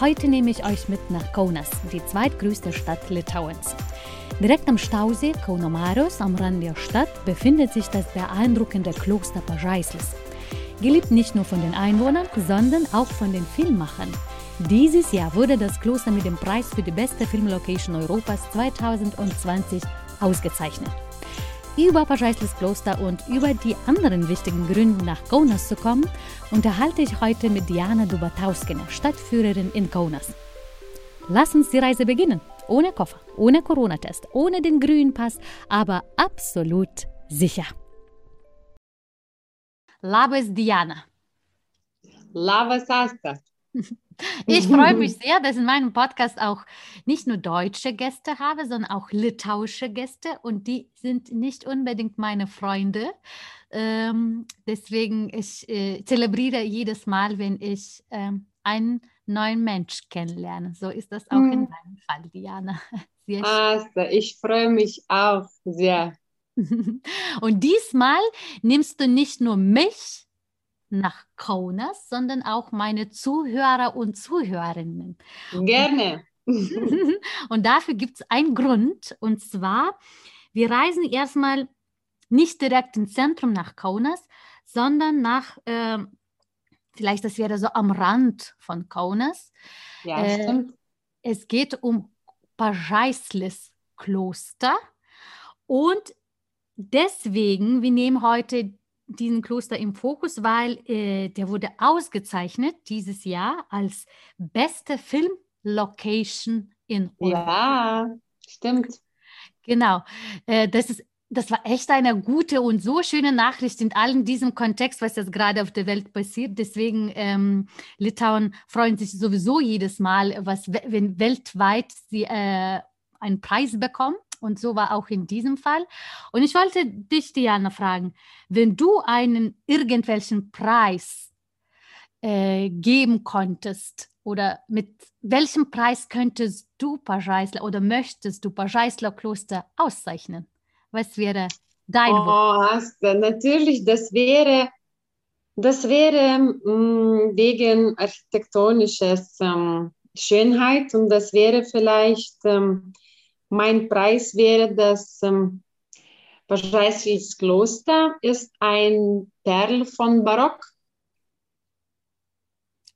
Heute nehme ich euch mit nach Kaunas, die zweitgrößte Stadt Litauens. Direkt am Stausee Kaunomaros am Rand der Stadt befindet sich das beeindruckende Kloster Pažaislis. Geliebt nicht nur von den Einwohnern, sondern auch von den Filmmachern. Dieses Jahr wurde das Kloster mit dem Preis für die beste Filmlocation Europas 2020 ausgezeichnet. Über Pažaislis Kloster und über die anderen wichtigen Gründe nach Kaunas zu kommen, unterhalte ich heute mit Diana Dubatauskina, Stadtführerin in Kaunas. Lass uns die Reise beginnen. Ohne Koffer, ohne Corona-Test, ohne den grünen Pass, aber absolut sicher. Labas, Diana. Labas, Asta. Ich freue mich sehr, dass in meinem Podcast auch nicht nur deutsche Gäste habe, sondern auch litauische Gäste und die sind nicht unbedingt meine Freunde. Ähm, deswegen ich äh, zelebriere jedes Mal, wenn ich ähm, einen neuen Mensch kennenlerne. So ist das auch hm. in deinem Fall, Diana. Asta, ich freue mich auch sehr. und diesmal nimmst du nicht nur mich nach Kaunas, sondern auch meine Zuhörer und Zuhörerinnen. Gerne. und dafür gibt es einen Grund, und zwar, wir reisen erstmal nicht direkt ins Zentrum nach Kaunas, sondern nach, äh, vielleicht das wäre so am Rand von Kaunas. Ja, äh, stimmt. Es geht um Pažaislis Kloster und deswegen, wir nehmen heute diesen Kloster im Fokus, weil äh, der wurde ausgezeichnet dieses Jahr als beste Filmlocation in Europa. Ja, stimmt. Genau. Äh, das ist das war echt eine gute und so schöne Nachricht in allem diesem Kontext, was jetzt gerade auf der Welt passiert. Deswegen ähm, Litauen freuen sich sowieso jedes Mal, was wenn weltweit sie äh, einen Preis bekommen. Und so war auch in diesem Fall. Und ich wollte dich, Diana, fragen, wenn du einen irgendwelchen Preis äh, geben konntest oder mit welchem Preis könntest du Pageisler oder möchtest du Pageisler Kloster auszeichnen? Was wäre dein oh, Wunsch? Natürlich, das wäre, das wäre mh, mm, wegen architektonischer ähm, Schönheit und das wäre vielleicht ähm, mein Preis wäre das ähm, Pažaislis Kloster ist ein Perl von Barock.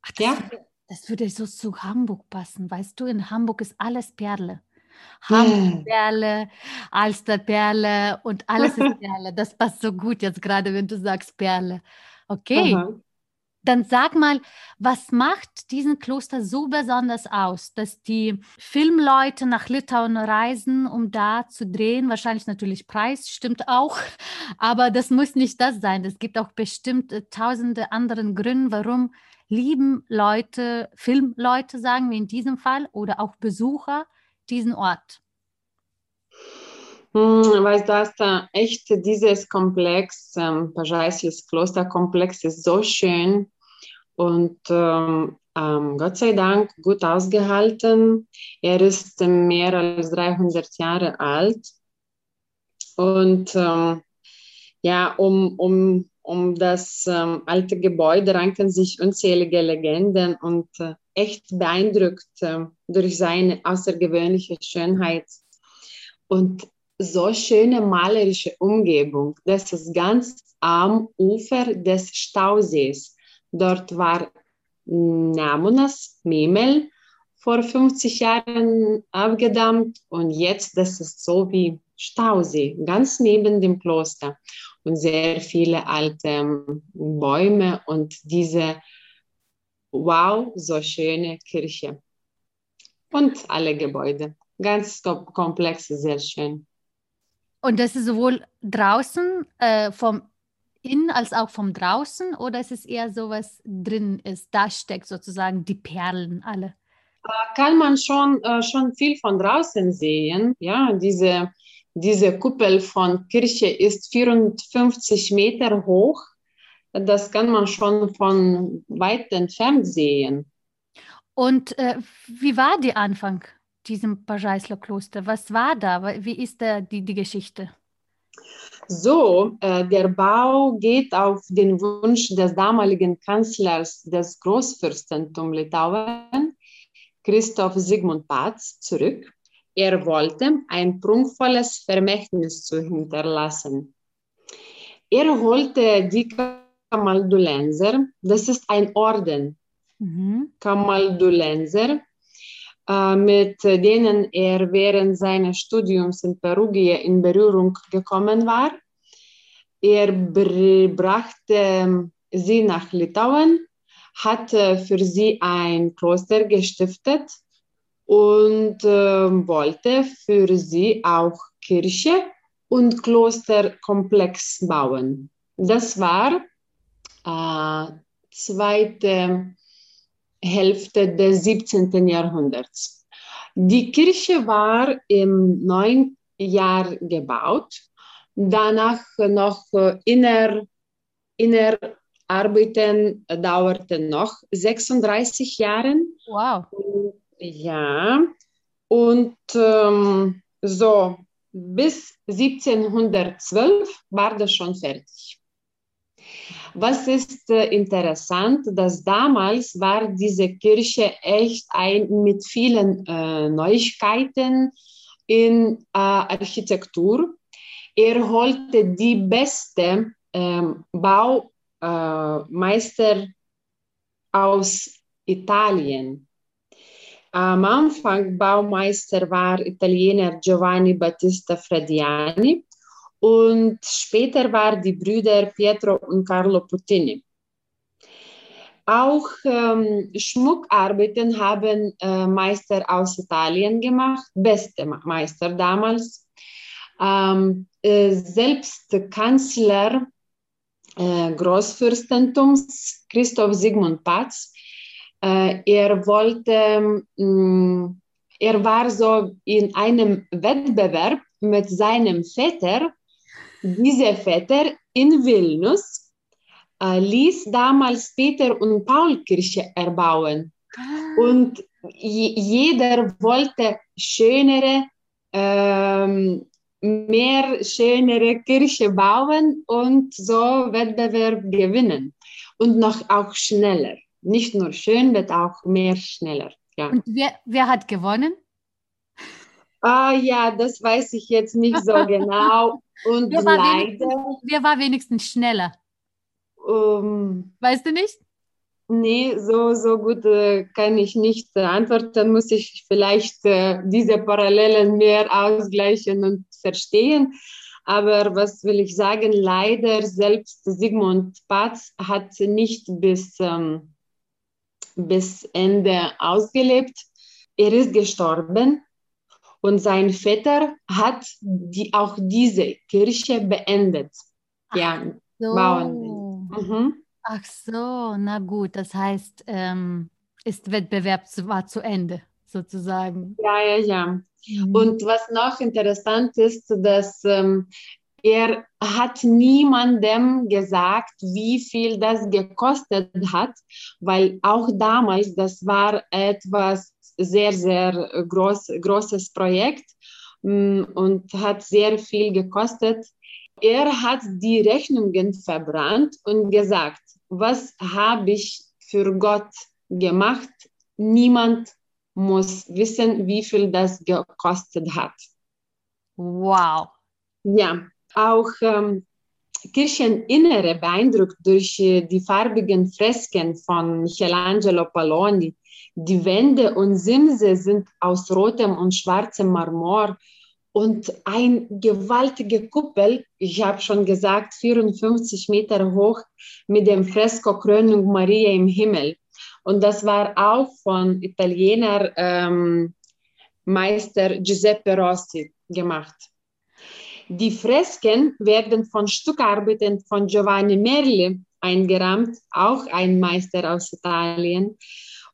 Ach, das, ja? würde, das würde so zu Hamburg passen. Weißt du, in Hamburg ist alles Perle. Hamburg-Perle, Alster-Perle und alles ist Perle. Das passt so gut jetzt gerade, wenn du sagst Perle. Okay. Aha. Dann sag mal, was macht diesen Kloster so besonders aus, dass die Filmleute nach Litauen reisen, um da zu drehen? Wahrscheinlich natürlich Preis, stimmt auch, aber das muss nicht das sein. Es gibt auch bestimmt äh, tausende anderen Gründe, warum lieben Leute, Filmleute, sagen wir in diesem Fall, oder auch Besucher diesen Ort. Hm, weißt du, dass da echt dieses Komplex, ähm, Pažaislis Klosterkomplex ist so schön und ähm, ähm, Gott sei Dank gut ausgehalten. Er ist mehr als 300 Jahre alt. Und ähm, ja, um, um, um das ähm, alte Gebäude ranken sich unzählige Legenden und äh, echt beeindruckt äh, durch seine außergewöhnliche Schönheit. Und so schöne malerische Umgebung. Das ist ganz am Ufer des Stausees. Dort war Namunas, Memel, vor 50 Jahren abgedammt und jetzt das ist so wie Stausee, ganz neben dem Kloster und sehr viele alte ähm, Bäume und diese wow, so schöne Kirche und alle Gebäude. Ganz komplex, sehr schön. Und das ist sowohl draußen äh, vom innen als auch vom draußen oder ist es eher so, was drin ist? Da steckt sozusagen die Perlen alle. kann man schon, äh, schon viel von draußen sehen. Ja, diese, diese Kuppel von Kirche ist 54 Meter hoch. Das kann man schon von weit entfernt sehen. Und äh, wie war der Anfang diesem Pageisler-Kloster? Was war da? Wie ist da die, die Geschichte? So, äh, der Bau geht auf den Wunsch des damaligen Kanzlers des Großfürstentums Litauen, Christoph Sigmund Patz, zurück. Er wollte ein prunkvolles Vermächtnis zu hinterlassen. Er holte die Kamaldulenser, das ist ein Orden, mhm. Kamaldulenser, mit denen er während seines Studiums in Perugia in Berührung gekommen war. Er brachte sie nach Litauen, hat für sie ein Kloster gestiftet und äh, wollte für sie auch Kirche und Klosterkomplex bauen. Das war äh, zweite Hälfte des 17. Jahrhunderts. Die Kirche war im 9. Jahr gebaut, danach noch inner, Innerarbeiten dauerten noch 36 Jahre. Wow. Ja, und ähm, so bis 1712 war das schon fertig. Was ist äh, interessant, dass damals war diese Kirche echt ein mit vielen äh, Neuigkeiten in äh, Architektur. Er holte die beste ähm, Baumeister äh, aus Italien. Am Anfang Baumeister war Italiener Giovanni Battista Frediani und später waren die Brüder Pietro und Carlo Puttini. Auch ähm, Schmuckarbeiten haben äh, Meister aus Italien gemacht, beste Meister damals. Ähm, äh, selbst Kanzler äh, Großfürstentums Christoph Sigmund Patz, äh, er wollte, mh, mm, er war so in einem Wettbewerb mit seinem Vetter dieser Vetter in Vilnius äh, ließ damals Peter- und Paul-Kirche erbauen. Ah. Und jeder wollte schönere, ähm, mehr schönere Kirche bauen und so Wettbewerb gewinnen. Und noch auch schneller. Nicht nur schön, aber auch mehr schneller. Ja. Und wer, wer hat gewonnen? Ah ja, das weiß ich jetzt nicht so genau. Und wer leider. Wer war wenigstens schneller? Um, weißt du nicht? Nee, so, so gut äh, kann ich nicht äh, antworten. Muss ich vielleicht äh, diese Parallelen mehr ausgleichen und verstehen. Aber was will ich sagen? Leider selbst Sigmund Patz hat nicht bis, ähm, bis Ende ausgelebt. Er ist gestorben und sein Vetter hat die, auch diese Kirche beendet. Ach ja, so. bauen. Mhm. Ach so, na gut, das heißt, ähm, ist Wettbewerb war zu Ende sozusagen. Ja, ja, ja. Mhm. Und was noch interessant ist, dass ähm, er hat niemandem gesagt, wie viel das gekostet hat, weil auch damals, das war etwas sehr, sehr groß, großes Projekt mm, und hat sehr viel gekostet. Er hat die Rechnungen verbrannt und gesagt, was habe ich für Gott gemacht? Niemand muss wissen, wie viel das gekostet hat. Wow. Ja, auch ähm, Kircheninnere beeindruckt durch äh, die farbigen Fresken von Michelangelo Palloni die Wände und Simse sind aus rotem und schwarzem Marmor und ein gewaltige Kuppel, ich habe schon gesagt, 54 Meter hoch mit dem Fresko Krönung Maria im Himmel. Und das war auch von Italiener ähm, Meister Giuseppe Rossi gemacht. Die Fresken werden von Stuckarbeiten von Giovanni Merli eingerahmt, auch ein Meister aus Italien.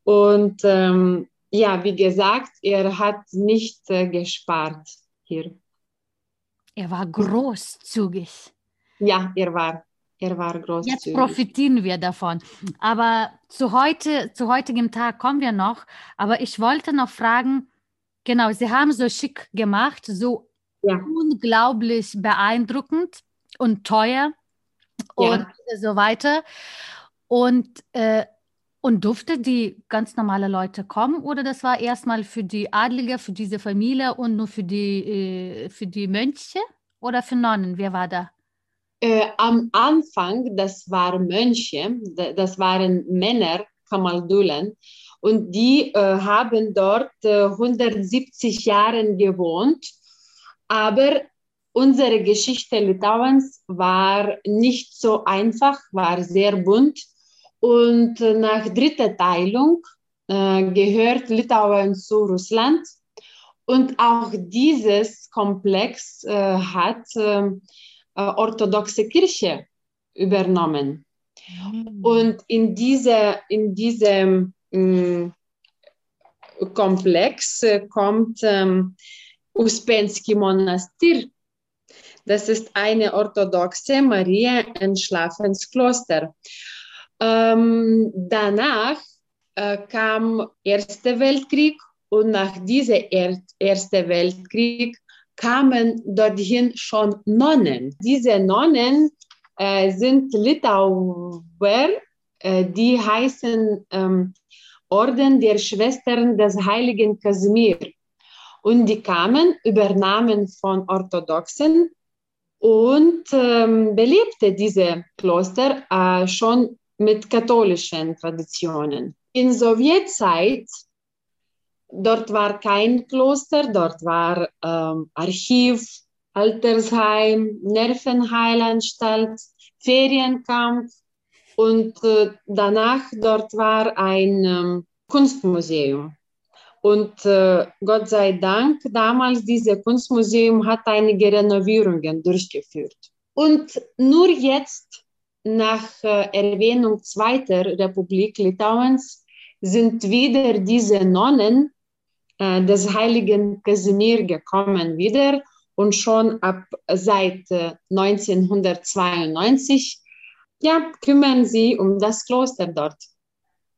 Und ähm, ja, wie gesagt, er hat nicht äh, gespart hier. Er war großzügig. Ja, er war, er war großzügig. Jetzt profitieren wir davon. Aber zu heute, zu heutigem Tag kommen wir noch. Aber ich wollte noch fragen, genau, Sie haben so schick gemacht, so ja. unglaublich beeindruckend und teuer und ja. so weiter. Und, äh, und durfte die ganz normale Leute kommen oder das war erstmal für die Adlige, für diese Familie und nur für die, äh, für die Mönche oder für Nonnen? Wer war da? Äh, am Anfang, das waren Mönche, das waren Männer, Kamaldulen, und die äh, haben dort äh, 170 Jahre gewohnt. Aber unsere Geschichte Litauens war nicht so einfach, war sehr bunt. Und nach dritter Teilung äh, gehört Litauen zu Russland. Und auch dieses Komplex äh, hat äh, orthodoxe Kirche übernommen. Mhm. Und in, diese, in diesem äh, Komplex kommt ähm, Uspensky Monastir. Das ist eine orthodoxe Maria-Entschlafenskloster. Ähm, danach äh, kam Erster Weltkrieg und nach diesem er Ersten Weltkrieg kamen dorthin schon Nonnen. Diese Nonnen äh, sind Litauer, äh, die heißen ähm, Orden der Schwestern des Heiligen Kasimir. Und die kamen, übernahmen von Orthodoxen und ähm, belebte diese Kloster äh, schon mit katholischen Traditionen. In Sowjetzeit, dort war kein Kloster, dort war ähm, Archiv, Altersheim, Nervenheilanstalt, Ferienkampf und äh, danach dort war ein ähm, Kunstmuseum. Und äh, Gott sei Dank, damals dieses Kunstmuseum hat einige Renovierungen durchgeführt. Und nur jetzt nach äh, Erwähnung Zweiter Republik Litauens sind wieder diese Nonnen äh, des heiligen Kasimir gekommen wieder und schon ab seit äh, 1992 ja, kümmern sie um das Kloster dort.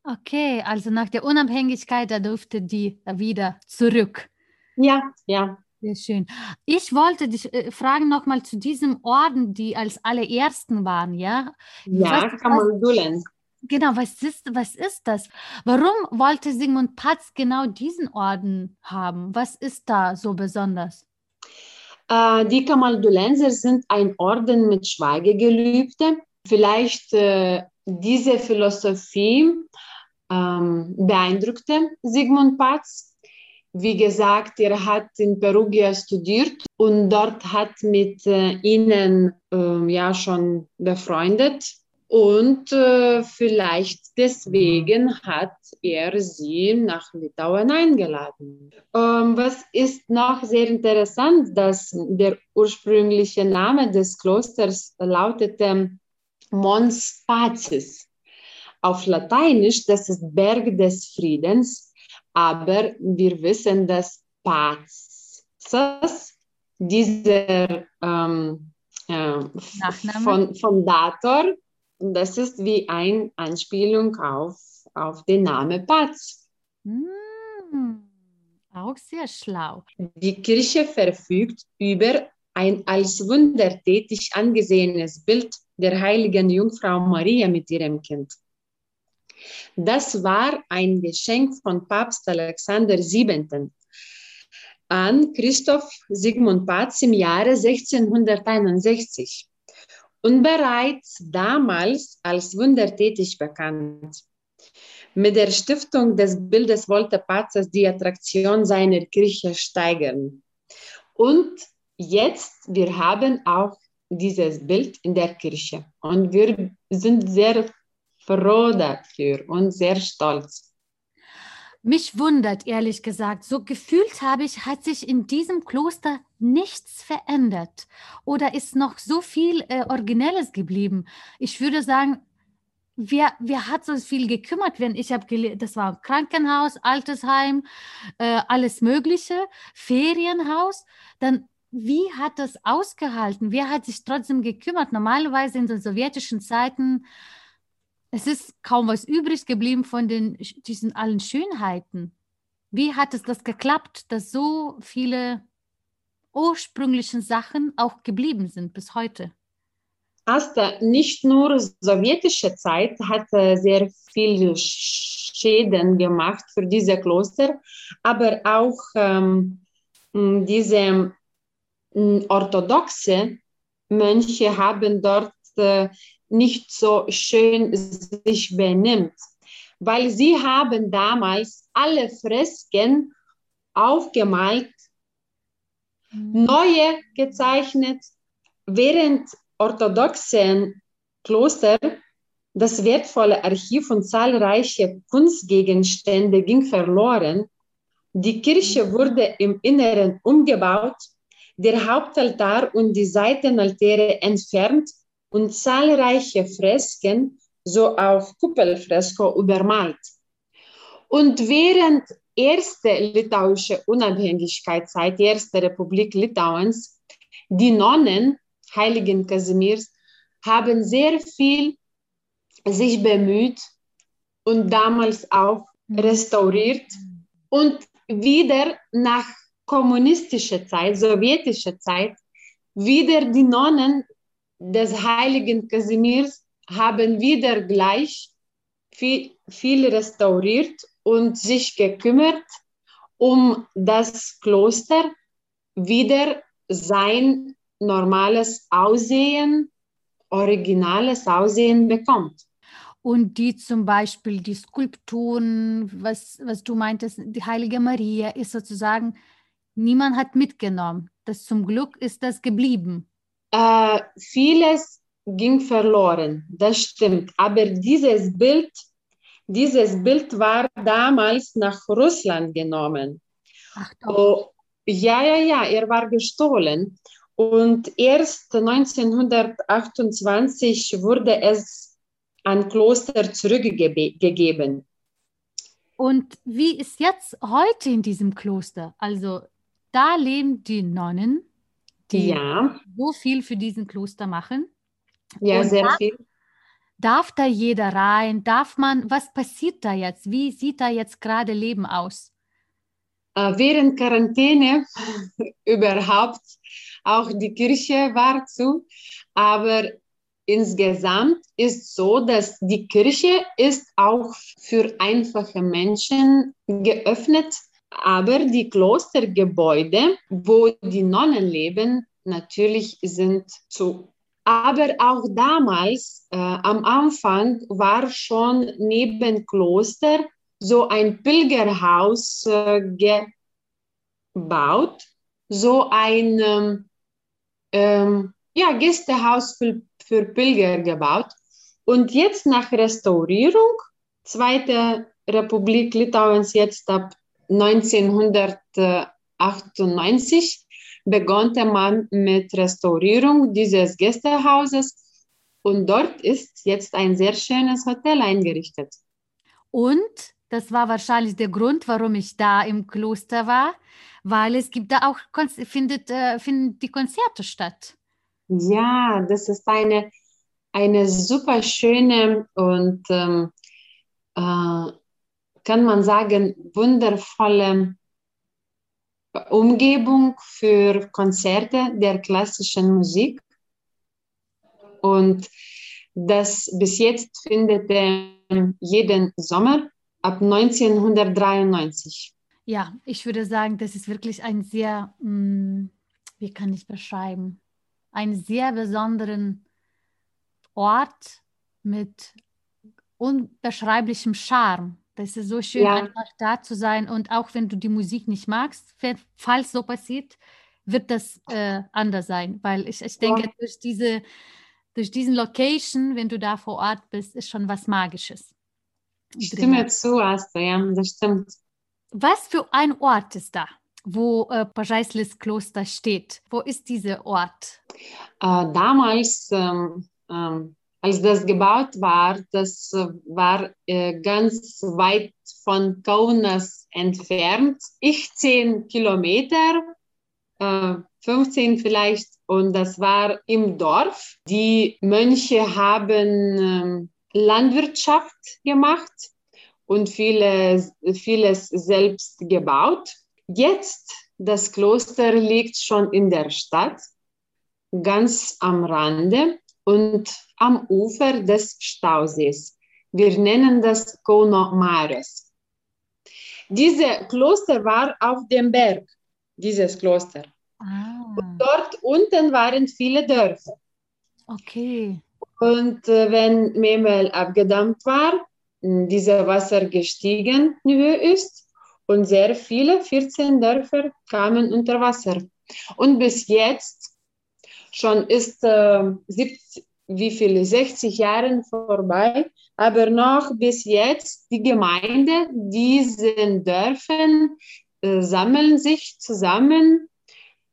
Okay, also nach der Unabhängigkeit, da durfte die wieder zurück. Ja, ja. Sehr schön. Ich wollte dich äh, fragen nochmal zu diesem Orden, die als allerersten waren, ja? Ja, Kamandulen. Genau, was ist, was ist das? Warum wollte Sigmund Patz genau diesen Orden haben? Was ist da so besonders? Äh, die Kamaldulenser sind ein Orden mit Schweigegelübde. Vielleicht äh, diese Philosophie ähm, beeindruckte Sigmund Patz wie gesagt, er hat in Perugia studiert und dort hat mit äh, ihnen äh, ja schon befreundet. Und äh, vielleicht deswegen hat er sie nach Litauen eingeladen. Ähm, was ist noch sehr interessant, dass der ursprüngliche Name des Klosters lautete Mons Pacis. Auf Lateinisch, das ist Berg des Friedens aber wir wissen, dass Pazes, dieser ähm, äh, von, von Dator, das ist wie eine Anspielung auf, auf den Namen Paz. Mm, auch sehr schlau. Die Kirche verfügt über ein als wundertätig angesehenes Bild der heiligen Jungfrau Maria mit ihrem Kind. Das war ein Geschenk von Papst Alexander VII. an Christoph Sigmund Patz im Jahre 1661 und bereits damals als wundertätig bekannt. Mit der Stiftung des Bildes wollte Pazes die Attraktion seiner Kirche steigern. Und jetzt, wir haben auch dieses Bild in der Kirche und wir sind sehr froh dafür und sehr stolz. Mich wundert ehrlich gesagt, so gefühlt habe ich, hat sich in diesem Kloster nichts verändert oder ist noch so viel äh, Originelles geblieben. Ich würde sagen, wer, wer hat so viel gekümmert, wenn ich habe, das war Krankenhaus, Altersheim, äh, alles Mögliche, Ferienhaus, dann wie hat das ausgehalten? Wer hat sich trotzdem gekümmert? Normalerweise in den sowjetischen Zeiten, es ist kaum was übrig geblieben von den, diesen allen Schönheiten. Wie hat es das geklappt, dass so viele ursprünglichen Sachen auch geblieben sind bis heute? Asta, nicht nur sowjetische Zeit hat sehr viel Schäden gemacht für diese Kloster, aber auch ähm, diese orthodoxe Mönche haben dort äh, nicht so schön sich benimmt, weil sie haben damals alle Fresken aufgemalt, mhm. neue gezeichnet, während orthodoxen Kloster das wertvolle Archiv und zahlreiche Kunstgegenstände ging verloren. Die Kirche wurde im Inneren umgebaut der Hauptaltar und die Seitenaltäre entfernt und zahlreiche Fresken, so auf Kuppelfresko, übermalt. Und während erste litauische Unabhängigkeitszeit, erste Republik Litauens, die Nonnen Heiligen Kasimirs haben sehr viel sich bemüht und damals auch restauriert und wieder nach kommunistische Zeit, sowjetische Zeit, wieder die Nonnen des heiligen Kasimirs haben wieder gleich viel, viel restauriert und sich gekümmert, um das Kloster wieder sein normales Aussehen, originales Aussehen bekommt. Und die zum Beispiel, die Skulpturen, was, was du meintest, die Heilige Maria ist sozusagen niemand hat mitgenommen. Das zum Glück ist das geblieben. Äh, vieles ging verloren, das stimmt. Aber dieses Bild, dieses Bild war damals nach Russland genommen. Ach doch. Oh, ja, ja, ja, er war gestohlen. Und erst 1928 wurde es an Kloster zurückgegeben. Und wie ist jetzt heute in diesem Kloster? Also da leben die Nonnen, die ja. so viel für diesen Kloster machen. Ja, Und sehr darf, viel. Darf da jeder rein? Darf man, was passiert da jetzt? Wie sieht da jetzt gerade Leben aus? Äh, während Quarantäne überhaupt, auch die Kirche war zu, aber insgesamt ist so, dass die Kirche ist auch für einfache Menschen geöffnet aber die Klostergebäude, wo die Nonnen leben, natürlich sind zu. Aber auch damals, äh, am Anfang, war schon neben Kloster so ein Pilgerhaus äh, gebaut, so ein ähm, ähm, ja, Gästehaus für, für Pilger gebaut. Und jetzt nach Restaurierung, Zweite Republik Litauens jetzt ab 1998 begann man mit Restaurierung dieses Gästehauses und dort ist jetzt ein sehr schönes Hotel eingerichtet. Und das war wahrscheinlich der Grund, warum ich da im Kloster war, weil es gibt da auch findet, äh, finden die Konzerte statt. Ja, das ist eine, eine super schöne und ähm, äh, kann man sagen, wundervolle Umgebung für Konzerte der klassischen Musik. Und das bis jetzt findet jeden Sommer ab 1993. Ja, ich würde sagen, das ist wirklich ein sehr, hm, wie kann ich beschreiben, einen sehr besonderen Ort mit unbeschreiblichem Charme. Das ist so schön, ja. einfach da zu sein. Und auch wenn du die Musik nicht magst, falls so passiert, wird das äh, anders sein. Weil ich, ich denke, ja. durch, diese, durch diesen Location, wenn du da vor Ort bist, ist schon was Magisches. Ich stimme zu, Asta, ja, das stimmt. Was für ein Ort ist da, wo äh, Pajaislis Kloster steht? Wo ist dieser Ort? Äh, damals, ähm, ähm, als das gebaut war, das war äh, ganz weit von Kaunas entfernt. Ich zehn Kilometer, äh, 15 vielleicht, und das war im Dorf. Die Mönche haben äh, Landwirtschaft gemacht und vieles, vieles selbst gebaut. Jetzt, das Kloster liegt schon in der Stadt, ganz am Rande und am Ufer des Stausees. Wir nennen das Kono Mares. Dieses Kloster war auf dem Berg, dieses Kloster. Ah. Und dort unten waren viele Dörfer. Okay. Und äh, wenn Memel abgedammt war, dieser Wasser gestiegen in Höhe ist und sehr viele, 14 Dörfer kamen unter Wasser. Und bis jetzt schon ist äh, 70, wie viele, 60 Jahre vorbei, aber noch bis jetzt die Gemeinde, diesen Dörfern äh, sammeln sich zusammen,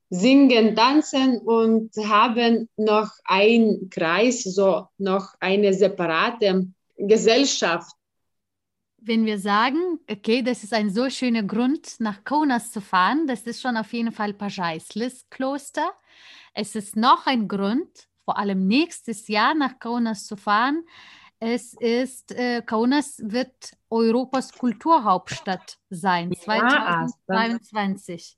singen, tanzen und haben noch einen Kreis, so noch eine separate Gesellschaft. Wenn wir sagen, okay, das ist ein so schöner Grund, nach Kaunas zu fahren, das ist schon auf jeden Fall Pajaislis Kloster. Es ist noch ein Grund, vor allem nächstes Jahr nach Kaunas zu fahren. Es ist, äh, Kaunas wird Europas Kulturhauptstadt sein, ja, 2022.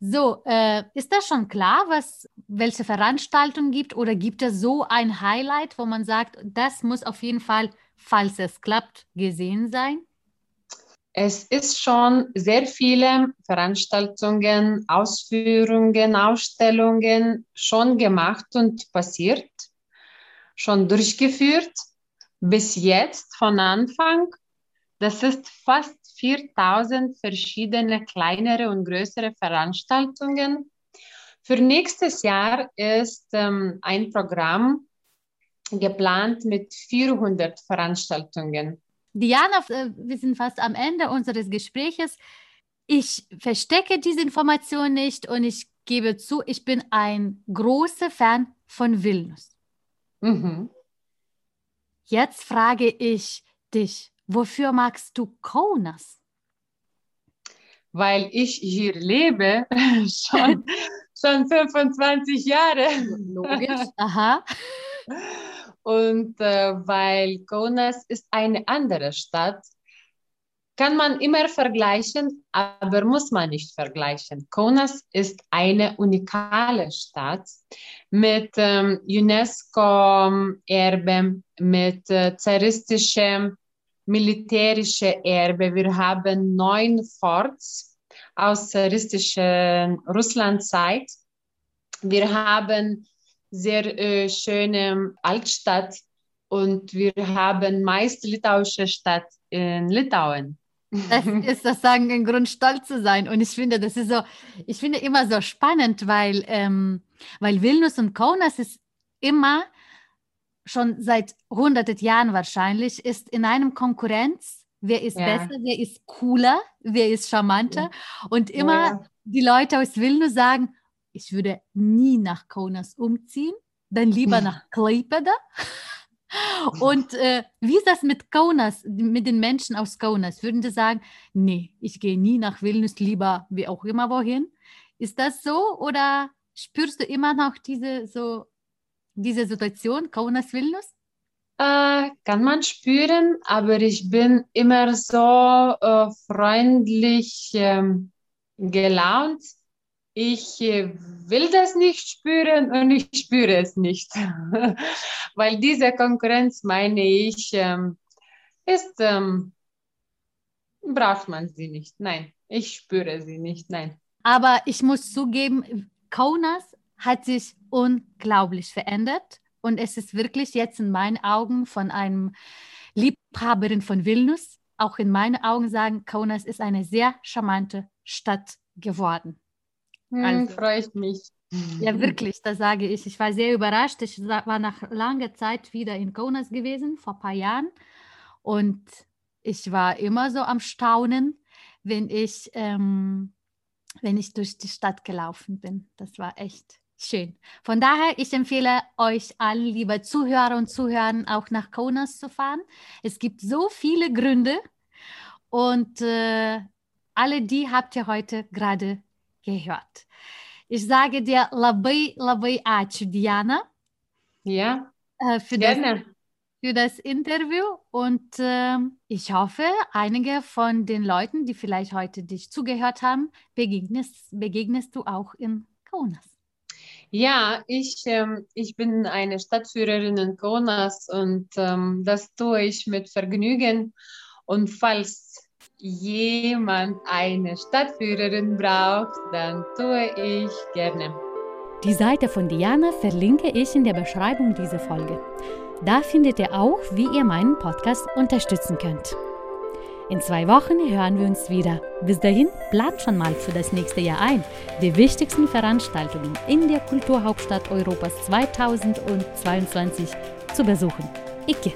So, äh, ist das schon klar, was, welche Veranstaltungen gibt oder gibt es so ein Highlight, wo man sagt, das muss auf jeden Fall, falls es klappt, gesehen sein? Es ist schon sehr viele Veranstaltungen, Ausführungen, Ausstellungen schon gemacht und passiert, schon durchgeführt. Bis jetzt von Anfang, das ist fast 4000 verschiedene kleinere und größere Veranstaltungen. Für nächstes Jahr ist ähm, ein Programm geplant mit 400 Veranstaltungen. Diana, äh, wir sind fast am Ende unseres Gespräches. Ich verstecke diese Information nicht und ich gebe zu, ich bin ein großer Fan von Vilnius. Mhm. Jetzt frage ich dich, wofür magst du Kaunas? Weil ich hier lebe, schon, schon 25 Jahre. Logisch, aha. Und äh, weil Kaunas ist eine andere Stadt, kann man immer vergleichen, aber muss man nicht vergleichen. Kaunas ist eine unikale Stadt mit ähm, UNESCO-Erbe, mit äh, zaristischem militärischem Erbe. Wir haben neun Forts aus zaristischer Russlandzeit. Wir haben sehr äh, schöne Altstadt und wir haben meist litauische Stadt in Litauen. Das ist das sagen, ein Grund, stolz zu sein. Und ich finde, das ist so, ich finde immer so spannend, weil, ähm, weil Vilnius und Kaunas ist immer schon seit hunderten Jahren wahrscheinlich, ist in einem Konkurrenz. Wer ist ja. besser, wer ist cooler, wer ist charmanter. Und immer ja. die Leute aus Vilnius sagen, ich würde nie nach Kaunas umziehen, dann lieber nach Klaipeda. Und äh, wie ist das mit Kaunas, mit den Menschen aus Kaunas? Würden Sie sagen, nee, ich gehe nie nach Vilnius, lieber wie auch immer wohin? Ist das so oder spürst du immer noch diese, so, diese Situation, Kaunas-Vilnius? Äh, kann man spüren, aber ich bin immer so äh, freundlich ähm, gelaunt ich äh, will das nicht spüren und ich spüre es nicht. Weil diese Konkurrenz, meine ich, ähm, ist, ähm, braucht man sie nicht. Nein, ich spüre sie nicht. Nein. Aber ich muss zugeben, Kaunas hat sich unglaublich verändert und es ist wirklich jetzt in meinen Augen von einem Liebhaberin von Vilnius, auch in meinen Augen sagen, Kaunas ist eine sehr charmante Stadt geworden. Hm, also, freut mich. Ja, wirklich, das sage ich. Ich war sehr überrascht. Ich war nach langer Zeit wieder in Kaunas gewesen, vor ein paar Jahren. Und ich war immer so am Staunen, wenn ich, ähm, wenn ich durch die Stadt gelaufen bin. Das war echt Schön. Von daher, ich empfehle euch allen, liebe Zuhörer und Zuhörer, auch nach Kaunas zu fahren. Es gibt so viele Gründe und äh, alle die habt ihr heute gerade gehört. Ich sage dir labai, labai ačiū, Diana. Ja, äh, für gerne. Das, für das Interview und äh, ich hoffe, einige von den Leuten, die vielleicht heute dich zugehört haben, begegnest, begegnest du auch in Kaunas. Ja, ich, ähm, ich bin eine Stadtführerin in Kaunas und ähm, das tue ich mit Vergnügen. Und falls jemand eine Stadtführerin braucht, dann tue ich gerne. Die Seite von Diana verlinke ich in der Beschreibung dieser Folge. Da findet ihr auch, wie ihr meinen Podcast unterstützen könnt. In zwei Wochen hören wir uns wieder. Bis dahin plant schon mal für das nächste Jahr ein, die wichtigsten Veranstaltungen in der Kulturhauptstadt Europas 2022 zu besuchen. Icke!